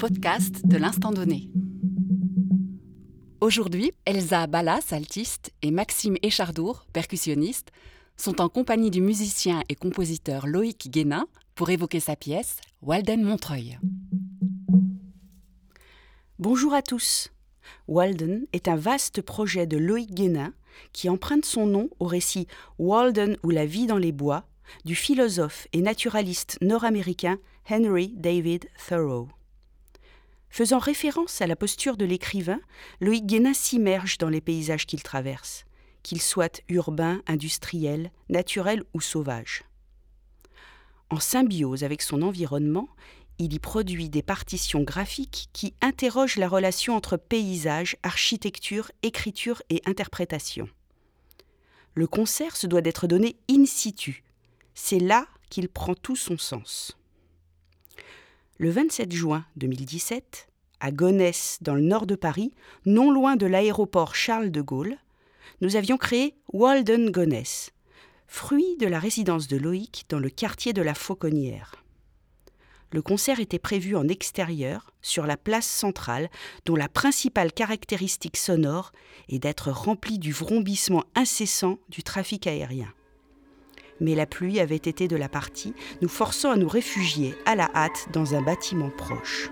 podcast de l'instant donné. Aujourd'hui, Elsa Ballas, altiste, et Maxime Échardour, percussionniste, sont en compagnie du musicien et compositeur Loïc Guénin pour évoquer sa pièce Walden Montreuil. Bonjour à tous. Walden est un vaste projet de Loïc Guénin qui emprunte son nom au récit Walden ou la vie dans les bois du philosophe et naturaliste nord-américain Henry David Thoreau. Faisant référence à la posture de l'écrivain, Loïc Guénin s'immerge dans les paysages qu'il traverse, qu'ils soient urbains, industriels, naturels ou sauvages. En symbiose avec son environnement, il y produit des partitions graphiques qui interrogent la relation entre paysage, architecture, écriture et interprétation. Le concert se doit d'être donné in situ. C'est là qu'il prend tout son sens. Le 27 juin 2017, à Gonesse, dans le nord de Paris, non loin de l'aéroport Charles de Gaulle, nous avions créé Walden Gonesse, fruit de la résidence de Loïc dans le quartier de la Fauconnière. Le concert était prévu en extérieur, sur la place centrale, dont la principale caractéristique sonore est d'être remplie du vrombissement incessant du trafic aérien mais la pluie avait été de la partie, nous forçant à nous réfugier à la hâte dans un bâtiment proche.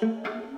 Música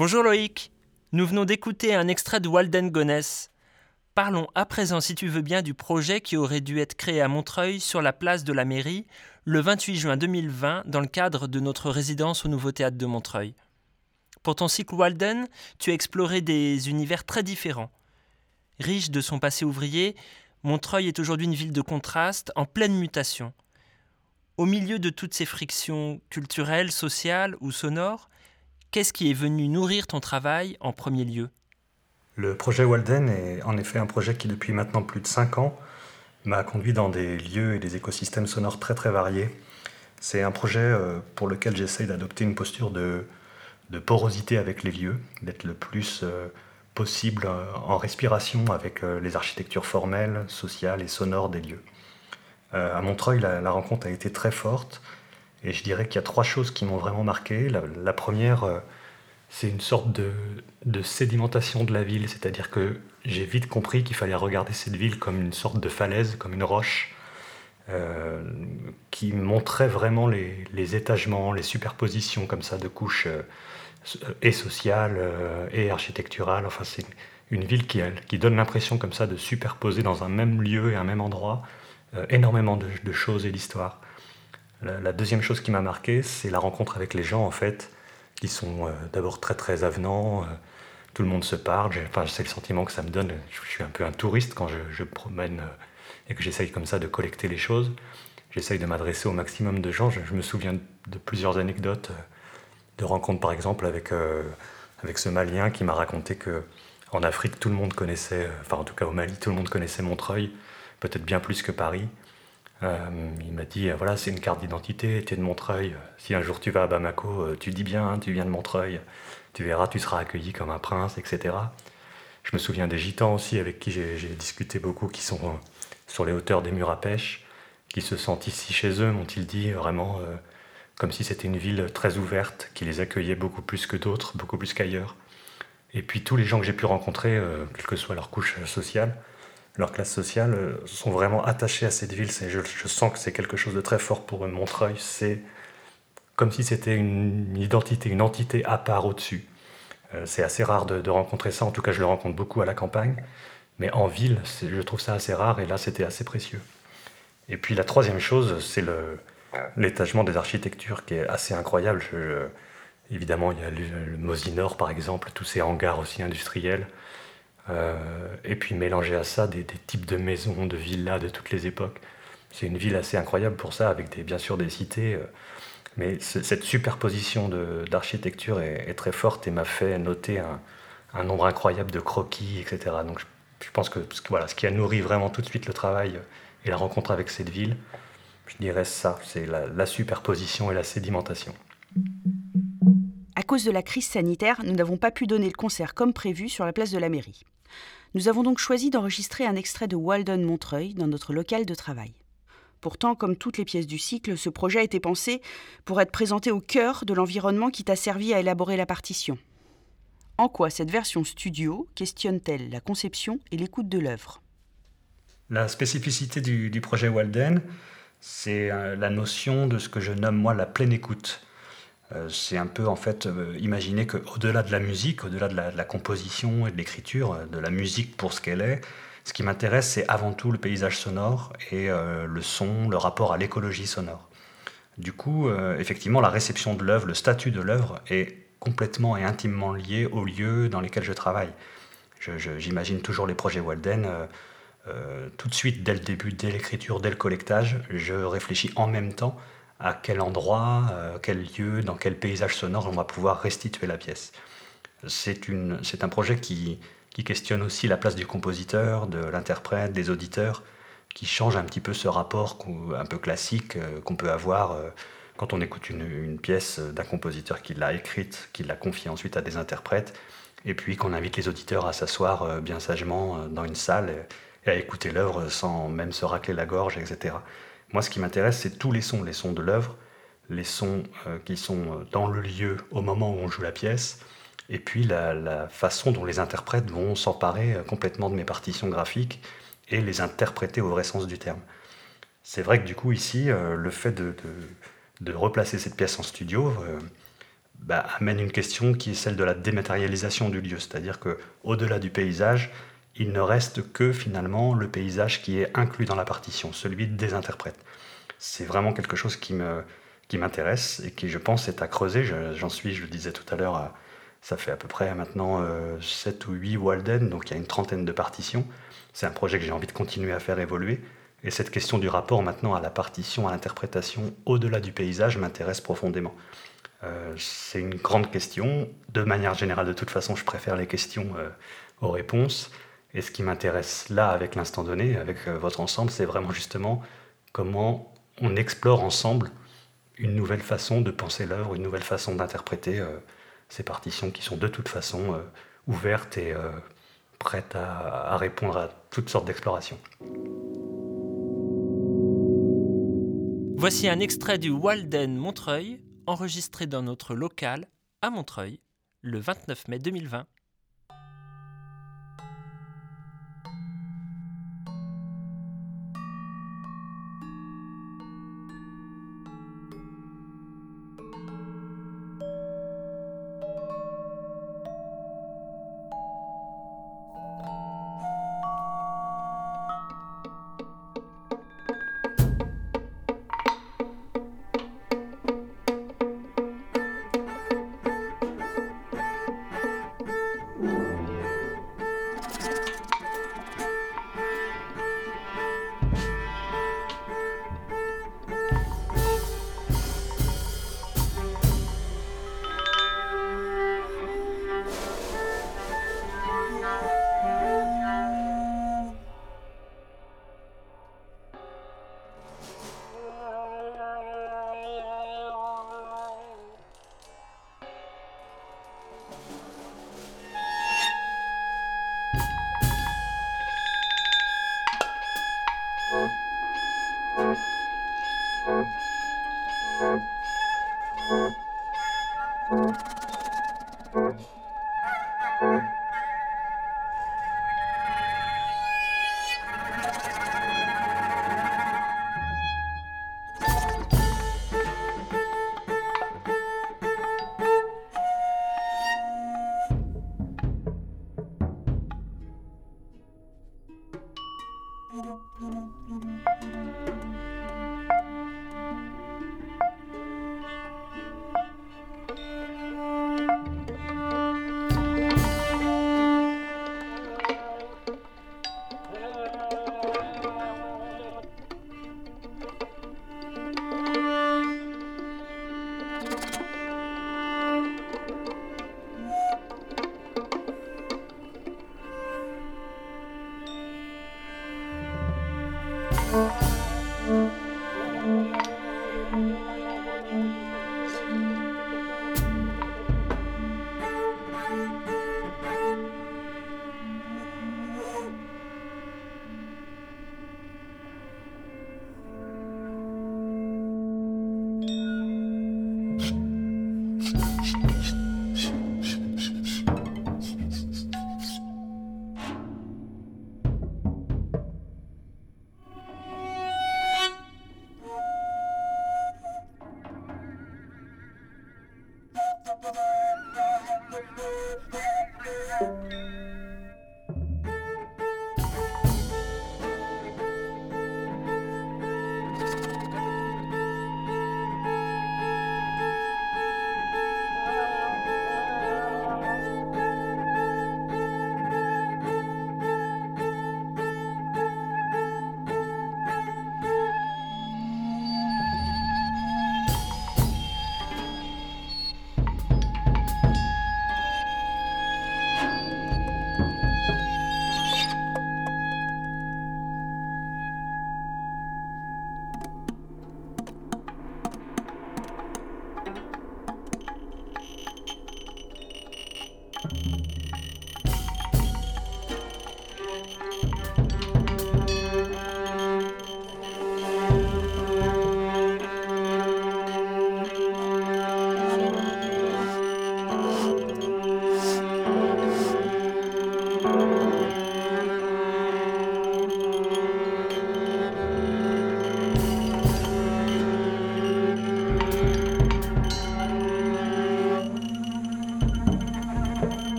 Bonjour Loïc, nous venons d'écouter un extrait de Walden Gonesse. Parlons à présent, si tu veux bien, du projet qui aurait dû être créé à Montreuil sur la place de la mairie le 28 juin 2020 dans le cadre de notre résidence au Nouveau Théâtre de Montreuil. Pour ton cycle Walden, tu as exploré des univers très différents. Riche de son passé ouvrier, Montreuil est aujourd'hui une ville de contraste en pleine mutation. Au milieu de toutes ces frictions culturelles, sociales ou sonores, qu'est-ce qui est venu nourrir ton travail en premier lieu? Le projet Walden est en effet un projet qui, depuis maintenant plus de 5 ans, m'a conduit dans des lieux et des écosystèmes sonores très très variés. C'est un projet euh, pour lequel j'essaye d'adopter une posture de, porosité avec les lieux, d'être le plus euh, possible euh, en respiration avec les architectures formelles, sociales et sonores des lieux. À Montreuil, la, rencontre a été très forte. Et je dirais qu'il y a trois choses qui m'ont vraiment marqué. La, première, euh, c'est une sorte de, sédimentation de la ville. C'est-à-dire que j'ai vite compris qu'il fallait regarder cette ville comme une sorte de falaise, comme une roche, euh, qui montrait vraiment les, étagements, les superpositions comme ça de couches et sociales et architecturales. Enfin, c'est une ville qui, qui donne l'impression comme ça de superposer dans un même lieu et un même endroit euh, énormément de, choses et d'histoires. La, deuxième chose qui m'a marqué, c'est la rencontre avec les gens, en fait, qui sont euh, d'abord très très avenants. Euh, tout le monde se parle. Enfin, c'est le sentiment que ça me donne. Je, suis un peu un touriste quand je, promène et que j'essaye comme ça de collecter les choses. J'essaye de m'adresser au maximum de gens. Je, me souviens de plusieurs anecdotes de rencontres, par exemple, avec, avec ce Malien qui m'a raconté que en Afrique, tout le monde connaissait, enfin en tout cas au Mali, tout le monde connaissait Montreuil peut-être bien plus que Paris. Euh, il m'a dit, voilà, c'est une carte d'identité, tu es de Montreuil. Si un jour tu vas à Bamako, euh, tu dis bien, hein, tu viens de Montreuil. Tu verras, tu seras accueilli comme un prince, etc. Je me souviens des gitans aussi avec qui j'ai discuté beaucoup, qui sont euh, sur les hauteurs des murs à pêche, qui se sentent ici chez eux, m'ont-ils dit, vraiment comme si c'était une ville très ouverte, qui les accueillait beaucoup plus que d'autres, beaucoup plus qu'ailleurs. Et puis tous les gens que j'ai pu rencontrer, quelle que soit leur couche sociale, leur classe sociale, euh, sont vraiment attachés à cette ville. Je, je sens que c'est quelque chose de très fort pour eux. Montreuil, c'est comme si c'était une identité, une entité à part au-dessus. Euh, c'est assez rare de, rencontrer ça, en tout cas je le rencontre beaucoup à la campagne, mais en ville, je trouve ça assez rare, et là c'était assez précieux. Et puis la troisième chose, c'est l'étagement des architectures qui est assez incroyable. évidemment, il y a le, le Mosinor par exemple, tous ces hangars aussi industriels. Euh, et puis mélanger à ça des, types de maisons, de villas de toutes les époques. C'est une ville assez incroyable pour ça, avec des, bien sûr des cités. Euh, mais cette superposition d'architecture est, très forte et m'a fait noter un, nombre incroyable de croquis, etc. Donc je, pense que, voilà, ce qui a nourri vraiment tout de suite le travail et la rencontre avec cette ville, je dirais ça, c'est la superposition et la sédimentation. Cause de la crise sanitaire, nous n'avons pas pu donner le concert comme prévu sur la place de la mairie. Nous avons donc choisi d'enregistrer un extrait de Walden Montreuil dans notre local de travail. Pourtant, comme toutes les pièces du cycle, ce projet a été pensé pour être présenté au cœur de l'environnement qui t'a servi à élaborer la partition. En quoi cette version studio questionne-t-elle la conception et l'écoute de l'œuvre? La spécificité du, du projet Walden, c'est euh, la notion de ce que je nomme moi la pleine écoute. Euh, c'est un peu en fait euh, imaginer qu'au-delà de la musique, au-delà de, la, composition et de l'écriture, euh, de la musique pour ce qu'elle est, ce qui m'intéresse c'est avant tout le paysage sonore et le son, le rapport à l'écologie sonore. Du coup, effectivement, la réception de l'œuvre, le statut de l'œuvre est complètement et intimement lié aux lieux dans lesquels je travaille. J'imagine toujours les projets Walden. tout de suite, dès le début, dès l'écriture, dès le collectage, je réfléchis en même temps à quel endroit, euh, quel lieu, dans quel paysage sonore on va pouvoir restituer la pièce. C'est un projet qui, questionne aussi la place du compositeur, de l'interprète, des auditeurs, qui change un petit peu ce rapport un peu classique euh, qu'on peut avoir euh, quand on écoute une, pièce d'un compositeur qui l'a écrite, qui l'a confiée ensuite à des interprètes, et puis qu'on invite les auditeurs à s'asseoir bien sagement dans une salle et à écouter l'œuvre sans même se racler la gorge, etc. Moi, ce qui m'intéresse, c'est tous les sons, les sons de l'œuvre, les sons euh, qui sont euh, dans le lieu au moment où on joue la pièce, et puis la, façon dont les interprètes vont s'emparer euh, complètement de mes partitions graphiques et les interpréter au vrai sens du terme. C'est vrai que du coup, ici, le fait de, replacer cette pièce en studio bah, amène une question qui est celle de la dématérialisation du lieu, c'est-à-dire que au-delà du paysage, il ne reste que finalement le paysage qui est inclus dans la partition, celui des interprètes. C'est vraiment quelque chose qui m'intéresse et qui, je pense, est à creuser. J'en suis, je le disais tout à l'heure, ça fait à peu près maintenant 7 euh, ou 8 Walden, donc il y a une trentaine de partitions. C'est un projet que j'ai envie de continuer à faire évoluer. Et cette question du rapport maintenant à la partition, à l'interprétation au-delà du paysage m'intéresse profondément. Euh, c'est une grande question. De manière générale, de toute façon, je préfère les questions euh, aux réponses. Et ce qui m'intéresse là, avec l'instant donné, avec votre ensemble, c'est vraiment justement comment on explore ensemble une nouvelle façon de penser l'œuvre, une nouvelle façon d'interpréter euh, ces partitions qui sont de toute façon euh, ouvertes et euh, prêtes à, répondre à toutes sortes d'explorations. Voici un extrait du Walden Montreuil, enregistré dans notre local à Montreuil le 29 mai 2020.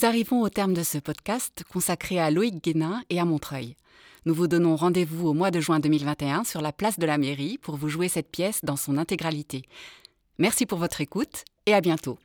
Nous arrivons au terme de ce podcast consacré à Loïc Guénin et à Montreuil. Nous vous donnons rendez-vous au mois de juin 2021 sur la place de la mairie pour vous jouer cette pièce dans son intégralité. Merci pour votre écoute et à bientôt.